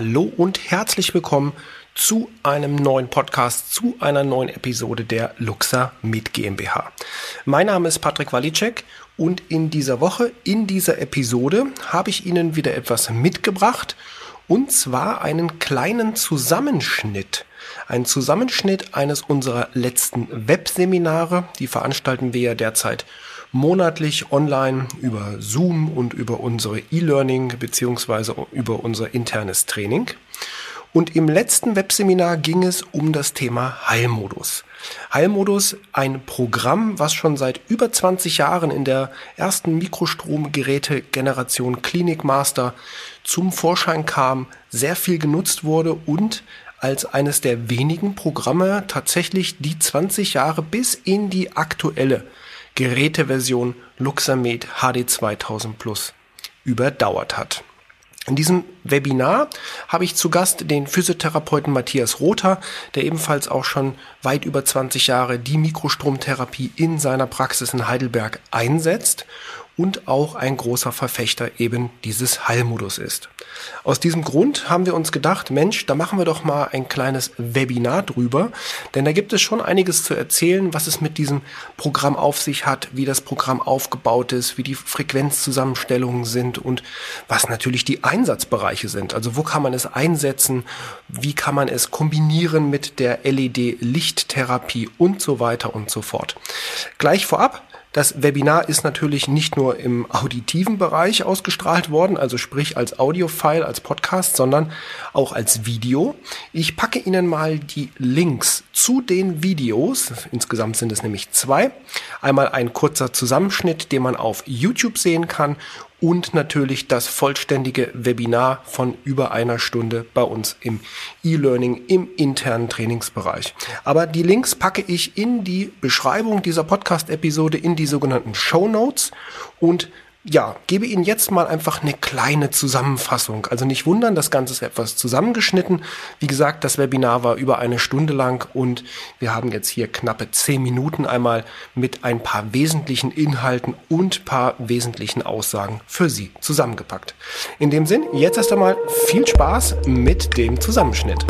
Hallo und herzlich willkommen zu einem neuen Podcast, zu einer neuen Episode der Luxa Med GmbH. Mein Name ist Patrick Walicek und in dieser Woche, in dieser Episode, habe ich Ihnen wieder etwas mitgebracht und zwar einen kleinen Zusammenschnitt. Ein Zusammenschnitt eines unserer letzten Webseminare. Die veranstalten wir ja derzeit monatlich online über Zoom und über unsere E-Learning beziehungsweise über unser internes Training. Und im letzten Webseminar ging es um das Thema Heilmodus. Heilmodus, ein Programm, was schon seit über 20 Jahren in der ersten Mikrostromgeräte-Generation Clinic Master zum Vorschein kam, sehr viel genutzt wurde und als eines der wenigen Programme tatsächlich die 20 Jahre bis in die aktuelle Geräteversion Luxamed HD 2000 Plus überdauert hat. In diesem Webinar habe ich zu Gast den Physiotherapeuten Matthias Rother, der ebenfalls auch schon weit über 20 Jahre die Mikrostromtherapie in seiner Praxis in Heidelberg einsetzt und auch ein großer Verfechter eben dieses Heilmodus ist. Aus diesem Grund haben wir uns gedacht, Mensch, da machen wir doch mal ein kleines Webinar drüber, denn da gibt es schon einiges zu erzählen, was es mit diesem Programm auf sich hat, wie das Programm aufgebaut ist, wie die Frequenzzusammenstellungen sind und was natürlich die Einsatzbereiche sind. Also wo kann man es einsetzen, wie kann man es kombinieren mit der LED-Lichttherapie und so weiter und so fort. Gleich vorab, das Webinar ist natürlich nicht nur im auditiven Bereich ausgestrahlt worden, also sprich als Audiofile, als Podcast, sondern auch als Video. Ich packe Ihnen mal die Links zu den Videos. Insgesamt sind es nämlich zwei. Einmal ein kurzer Zusammenschnitt, den man auf YouTube sehen kann und natürlich das vollständige Webinar von über einer Stunde bei uns im E-Learning im internen Trainingsbereich. Aber die Links packe ich in die Beschreibung dieser Podcast-Episode in die sogenannten Show Notes und ja, gebe Ihnen jetzt mal einfach eine kleine Zusammenfassung. Also nicht wundern, das Ganze ist etwas zusammengeschnitten. Wie gesagt, das Webinar war über eine Stunde lang und wir haben jetzt hier knappe zehn Minuten einmal mit ein paar wesentlichen Inhalten und paar wesentlichen Aussagen für Sie zusammengepackt. In dem Sinn, jetzt erst einmal viel Spaß mit dem Zusammenschnitt.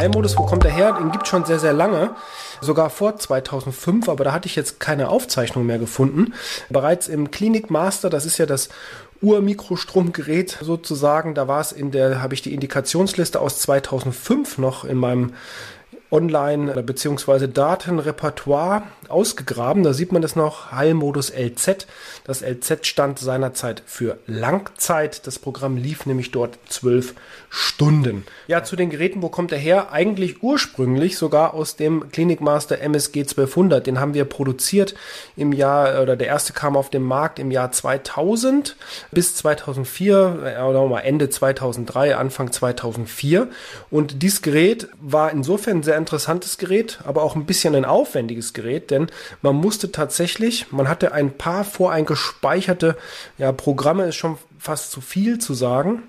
Ja, Heilmodus, wo kommt er her? Den gibt schon sehr, sehr lange sogar vor 2005, aber da hatte ich jetzt keine Aufzeichnung mehr gefunden. Bereits im Clinic Master, das ist ja das Urmikrostromgerät sozusagen, da war es in der, habe ich die Indikationsliste aus 2005 noch in meinem Online- bzw. Datenrepertoire ausgegraben. Da sieht man das noch, Heilmodus LZ. Das LZ stand seinerzeit für Langzeit. Das Programm lief nämlich dort zwölf Stunden. Ja, zu den Geräten, wo kommt er her? Eigentlich ursprünglich sogar aus dem Klinikmaster MSG 1200. Den haben wir produziert im Jahr, oder der erste kam auf den Markt im Jahr 2000 bis 2004, äh, oder mal Ende 2003, Anfang 2004. Und dieses Gerät war insofern ein sehr interessantes Gerät, aber auch ein bisschen ein aufwendiges Gerät, denn man musste tatsächlich, man hatte ein paar voreingespeicherte ja, Programme, ist schon fast zu viel zu sagen.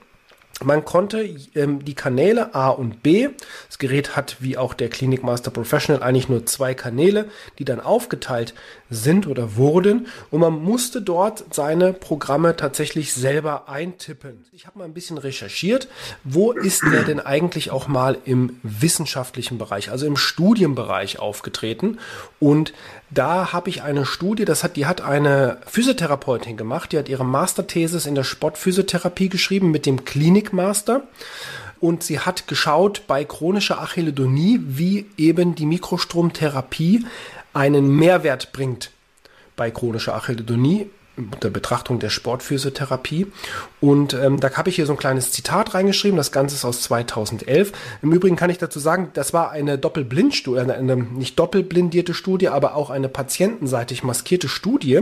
Man konnte ähm, die Kanäle A und B, das Gerät hat wie auch der Clinic Master Professional eigentlich nur zwei Kanäle, die dann aufgeteilt sind oder wurden und man musste dort seine Programme tatsächlich selber eintippen. Ich habe mal ein bisschen recherchiert, wo ist er denn eigentlich auch mal im wissenschaftlichen Bereich, also im Studienbereich aufgetreten und da habe ich eine Studie, das hat, die hat eine Physiotherapeutin gemacht, die hat ihre Masterthesis in der Sportphysiotherapie geschrieben mit dem Klinikmaster. Und sie hat geschaut bei chronischer Achilledonie, wie eben die Mikrostromtherapie einen Mehrwert bringt bei chronischer Achilledonie unter Betrachtung der Sportphysiotherapie. Und ähm, da habe ich hier so ein kleines Zitat reingeschrieben. Das Ganze ist aus 2011. Im Übrigen kann ich dazu sagen, das war eine Doppelblindstudie, eine nicht doppelblindierte Studie, aber auch eine patientenseitig maskierte Studie.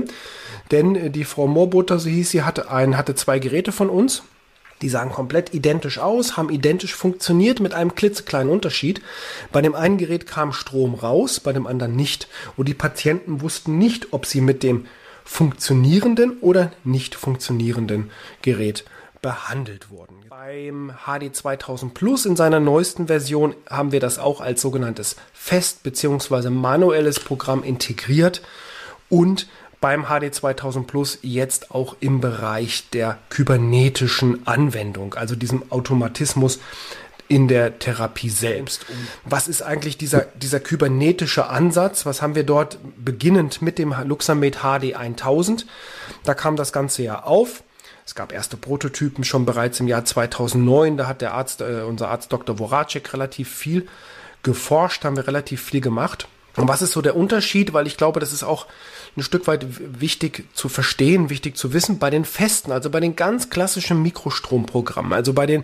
Denn äh, die Frau Moorbutter, so hieß sie, hatte, ein, hatte zwei Geräte von uns. Die sahen komplett identisch aus, haben identisch funktioniert mit einem klitzekleinen Unterschied. Bei dem einen Gerät kam Strom raus, bei dem anderen nicht. Und die Patienten wussten nicht, ob sie mit dem funktionierenden oder nicht funktionierenden Gerät behandelt wurden. Beim HD 2000 Plus in seiner neuesten Version haben wir das auch als sogenanntes fest bzw. manuelles Programm integriert und beim HD 2000 Plus jetzt auch im Bereich der kybernetischen Anwendung, also diesem Automatismus in der Therapie selbst. Was ist eigentlich dieser, dieser kybernetische Ansatz? Was haben wir dort beginnend mit dem Luxamed HD 1000? Da kam das Ganze ja auf. Es gab erste Prototypen schon bereits im Jahr 2009. Da hat der Arzt, äh, unser Arzt Dr. Voracek relativ viel geforscht, haben wir relativ viel gemacht. Und was ist so der Unterschied? Weil ich glaube, das ist auch ein Stück weit wichtig zu verstehen, wichtig zu wissen. Bei den festen, also bei den ganz klassischen Mikrostromprogrammen, also bei den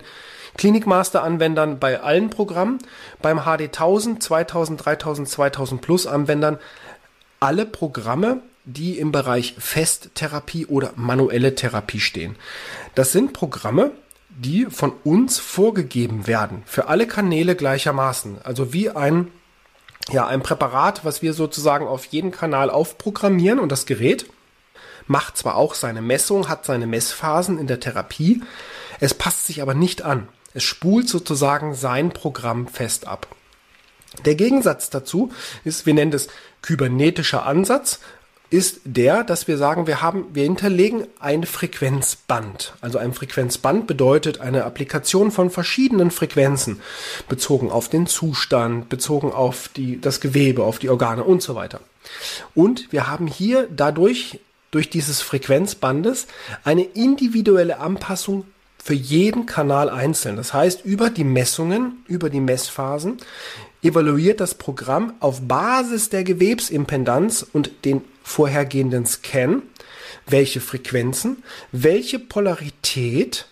Klinikmaster-Anwendern bei allen Programmen, beim HD 1000, 2000, 3000, 2000 Plus Anwendern alle Programme, die im Bereich Festtherapie oder manuelle Therapie stehen. Das sind Programme, die von uns vorgegeben werden, für alle Kanäle gleichermaßen. Also wie ein, ja, ein Präparat, was wir sozusagen auf jeden Kanal aufprogrammieren und das Gerät macht zwar auch seine Messung, hat seine Messphasen in der Therapie, es passt sich aber nicht an. Es spult sozusagen sein Programm fest ab. Der Gegensatz dazu ist, wir nennen das kybernetischer Ansatz, ist der, dass wir sagen, wir haben, wir hinterlegen ein Frequenzband. Also ein Frequenzband bedeutet eine Applikation von verschiedenen Frequenzen, bezogen auf den Zustand, bezogen auf die, das Gewebe, auf die Organe und so weiter. Und wir haben hier dadurch, durch dieses Frequenzbandes, eine individuelle Anpassung für jeden Kanal einzeln. Das heißt, über die Messungen, über die Messphasen evaluiert das Programm auf Basis der Gewebsimpedanz und den vorhergehenden Scan, welche Frequenzen, welche Polarität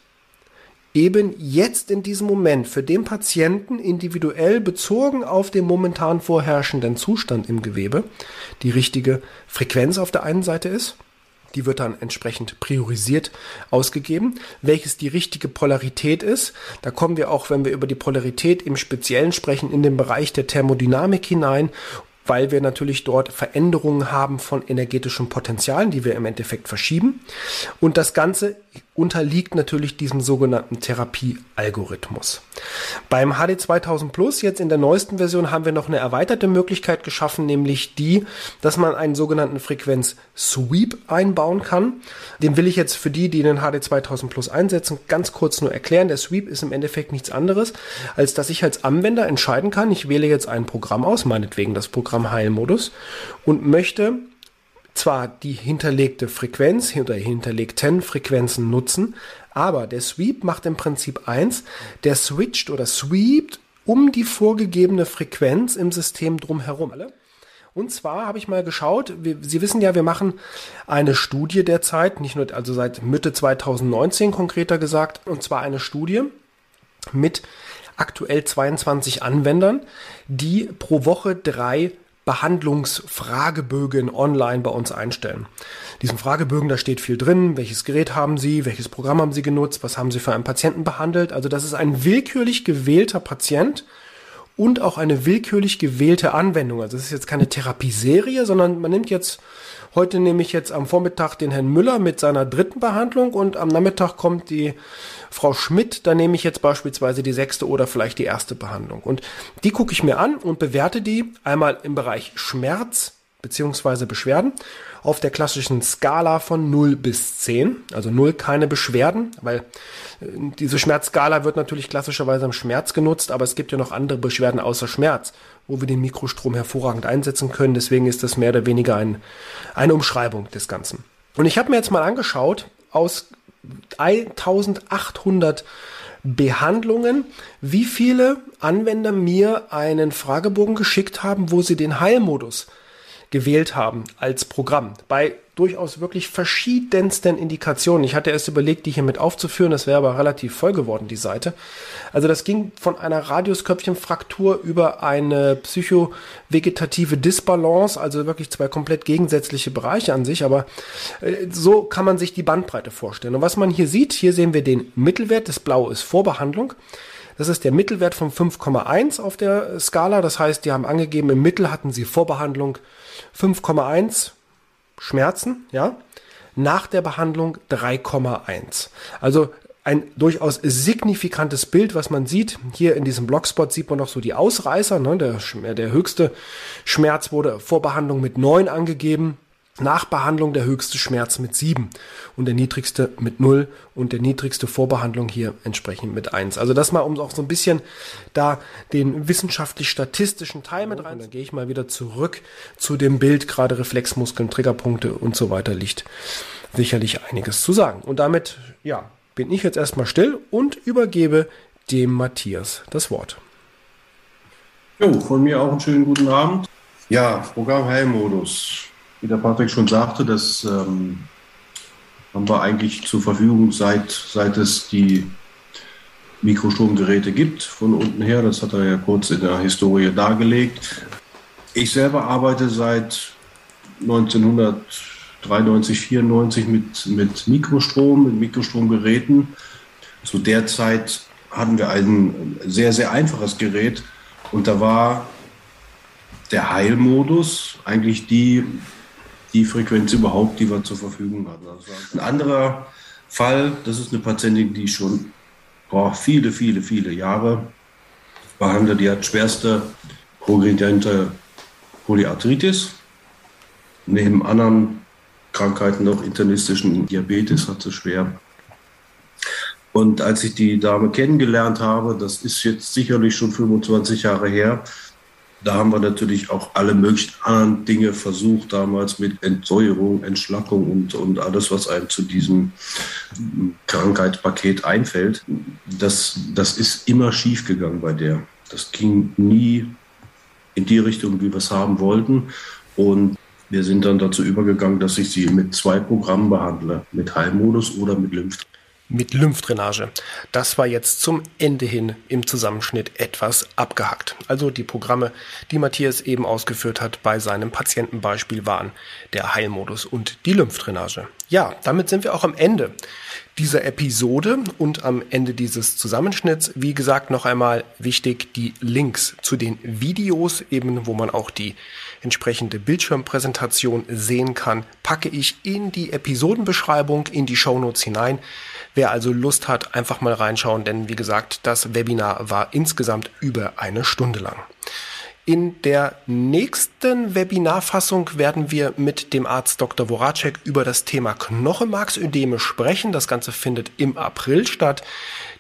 eben jetzt in diesem Moment für den Patienten individuell bezogen auf den momentan vorherrschenden Zustand im Gewebe die richtige Frequenz auf der einen Seite ist die wird dann entsprechend priorisiert ausgegeben. Welches die richtige Polarität ist, da kommen wir auch, wenn wir über die Polarität im Speziellen sprechen, in den Bereich der Thermodynamik hinein weil wir natürlich dort Veränderungen haben von energetischen Potenzialen, die wir im Endeffekt verschieben. Und das Ganze unterliegt natürlich diesem sogenannten Therapiealgorithmus. Beim HD 2000 Plus, jetzt in der neuesten Version, haben wir noch eine erweiterte Möglichkeit geschaffen, nämlich die, dass man einen sogenannten Frequenz-Sweep einbauen kann. Den will ich jetzt für die, die den HD 2000 Plus einsetzen, ganz kurz nur erklären. Der Sweep ist im Endeffekt nichts anderes, als dass ich als Anwender entscheiden kann, ich wähle jetzt ein Programm aus, meinetwegen das Programm Heilmodus, und möchte zwar die hinterlegte Frequenz oder hinterlegten Frequenzen nutzen, aber der Sweep macht im Prinzip eins, der switcht oder sweept um die vorgegebene Frequenz im System drumherum. Und zwar habe ich mal geschaut, wir, Sie wissen ja, wir machen eine Studie derzeit, nicht nur, also seit Mitte 2019 konkreter gesagt, und zwar eine Studie mit aktuell 22 Anwendern, die pro Woche drei Behandlungsfragebögen online bei uns einstellen. Diesen Fragebögen, da steht viel drin. Welches Gerät haben Sie? Welches Programm haben Sie genutzt? Was haben Sie für einen Patienten behandelt? Also das ist ein willkürlich gewählter Patient und auch eine willkürlich gewählte Anwendung. Also es ist jetzt keine Therapieserie, sondern man nimmt jetzt Heute nehme ich jetzt am Vormittag den Herrn Müller mit seiner dritten Behandlung und am Nachmittag kommt die Frau Schmidt. Da nehme ich jetzt beispielsweise die sechste oder vielleicht die erste Behandlung. Und die gucke ich mir an und bewerte die einmal im Bereich Schmerz beziehungsweise Beschwerden auf der klassischen Skala von 0 bis 10. Also 0 keine Beschwerden, weil äh, diese Schmerzskala wird natürlich klassischerweise am Schmerz genutzt, aber es gibt ja noch andere Beschwerden außer Schmerz, wo wir den Mikrostrom hervorragend einsetzen können. Deswegen ist das mehr oder weniger ein, eine Umschreibung des Ganzen. Und ich habe mir jetzt mal angeschaut, aus 1800 Behandlungen, wie viele Anwender mir einen Fragebogen geschickt haben, wo sie den Heilmodus gewählt haben als Programm. Bei durchaus wirklich verschiedensten Indikationen. Ich hatte erst überlegt, die hier mit aufzuführen, das wäre aber relativ voll geworden, die Seite. Also das ging von einer Radiusköpfchenfraktur über eine psychovegetative Disbalance, also wirklich zwei komplett gegensätzliche Bereiche an sich, aber äh, so kann man sich die Bandbreite vorstellen. Und was man hier sieht, hier sehen wir den Mittelwert, das Blau ist Vorbehandlung. Das ist der Mittelwert von 5,1 auf der Skala. Das heißt, die haben angegeben, im Mittel hatten sie Vorbehandlung 5,1 Schmerzen, ja. Nach der Behandlung 3,1. Also ein durchaus signifikantes Bild, was man sieht. Hier in diesem Blogspot sieht man noch so die Ausreißer. Ne? Der, der höchste Schmerz wurde vor Behandlung mit 9 angegeben. Nach Behandlung der höchste Schmerz mit 7 und der niedrigste mit 0 und der niedrigste Vorbehandlung hier entsprechend mit 1. Also das mal, um auch so ein bisschen da den wissenschaftlich-statistischen Teil mit rein. Dann gehe ich mal wieder zurück zu dem Bild, gerade Reflexmuskeln, Triggerpunkte und so weiter liegt sicherlich einiges zu sagen. Und damit, ja, bin ich jetzt erstmal still und übergebe dem Matthias das Wort. Jo, von mir auch einen schönen guten Abend. Ja, Programm Heilmodus wie der Patrick schon sagte, das ähm, haben wir eigentlich zur Verfügung, seit, seit es die Mikrostromgeräte gibt, von unten her. Das hat er ja kurz in der Historie dargelegt. Ich selber arbeite seit 1993, 94 mit, mit Mikrostrom, mit Mikrostromgeräten. Zu der Zeit hatten wir ein sehr, sehr einfaches Gerät und da war der Heilmodus eigentlich die die Frequenz überhaupt, die wir zur Verfügung hatten. Also ein anderer Fall, das ist eine Patientin, die schon boah, viele, viele, viele Jahre behandelt. Die hat schwerste progrediente Polyarthritis. Neben anderen Krankheiten noch internistischen Diabetes hat sie schwer. Und als ich die Dame kennengelernt habe, das ist jetzt sicherlich schon 25 Jahre her, da haben wir natürlich auch alle möglichen anderen Dinge versucht, damals mit Entsäuerung, Entschlackung und, und alles, was einem zu diesem Krankheitspaket einfällt. Das, das ist immer schief gegangen bei der. Das ging nie in die Richtung, wie wir es haben wollten. Und wir sind dann dazu übergegangen, dass ich sie mit zwei Programmen behandle, mit Heilmodus oder mit Lymph mit Lymphdrainage. Das war jetzt zum Ende hin im Zusammenschnitt etwas abgehackt. Also die Programme, die Matthias eben ausgeführt hat bei seinem Patientenbeispiel waren der Heilmodus und die Lymphdrainage. Ja, damit sind wir auch am Ende dieser Episode und am Ende dieses Zusammenschnitts. Wie gesagt, noch einmal wichtig, die Links zu den Videos, eben wo man auch die entsprechende Bildschirmpräsentation sehen kann, packe ich in die Episodenbeschreibung, in die Shownotes hinein. Wer also Lust hat, einfach mal reinschauen, denn wie gesagt, das Webinar war insgesamt über eine Stunde lang. In der nächsten Webinarfassung werden wir mit dem Arzt Dr. Voracek über das Thema Knochenmarksödeme sprechen. Das Ganze findet im April statt.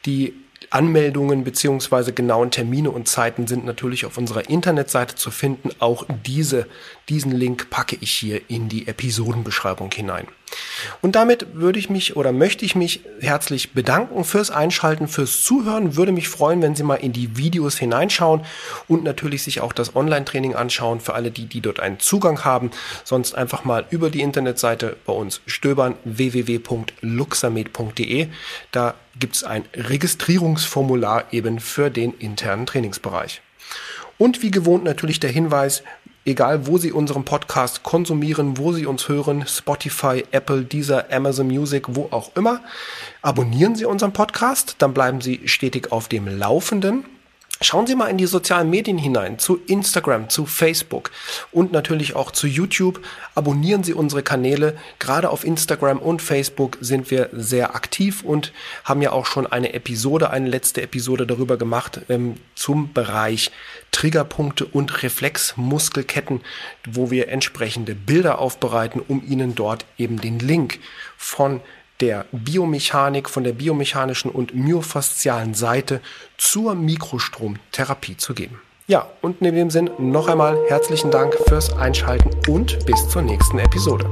Die Anmeldungen beziehungsweise genauen Termine und Zeiten sind natürlich auf unserer Internetseite zu finden. Auch diese, diesen Link packe ich hier in die Episodenbeschreibung hinein. Und damit würde ich mich oder möchte ich mich herzlich bedanken fürs Einschalten, fürs Zuhören. Würde mich freuen, wenn Sie mal in die Videos hineinschauen und natürlich sich auch das Online-Training anschauen für alle, die, die dort einen Zugang haben. Sonst einfach mal über die Internetseite bei uns stöbern www.luxamed.de. Da gibt es ein Registrierungsformular eben für den internen Trainingsbereich. Und wie gewohnt natürlich der Hinweis, egal wo Sie unseren Podcast konsumieren, wo Sie uns hören, Spotify, Apple, Deezer, Amazon Music, wo auch immer, abonnieren Sie unseren Podcast, dann bleiben Sie stetig auf dem Laufenden. Schauen Sie mal in die sozialen Medien hinein, zu Instagram, zu Facebook und natürlich auch zu YouTube. Abonnieren Sie unsere Kanäle. Gerade auf Instagram und Facebook sind wir sehr aktiv und haben ja auch schon eine Episode, eine letzte Episode darüber gemacht ähm, zum Bereich Triggerpunkte und Reflexmuskelketten, wo wir entsprechende Bilder aufbereiten, um Ihnen dort eben den Link von der Biomechanik, von der biomechanischen und myofaszialen Seite zur Mikrostromtherapie zu geben. Ja, und in dem Sinn noch einmal herzlichen Dank fürs Einschalten und bis zur nächsten Episode.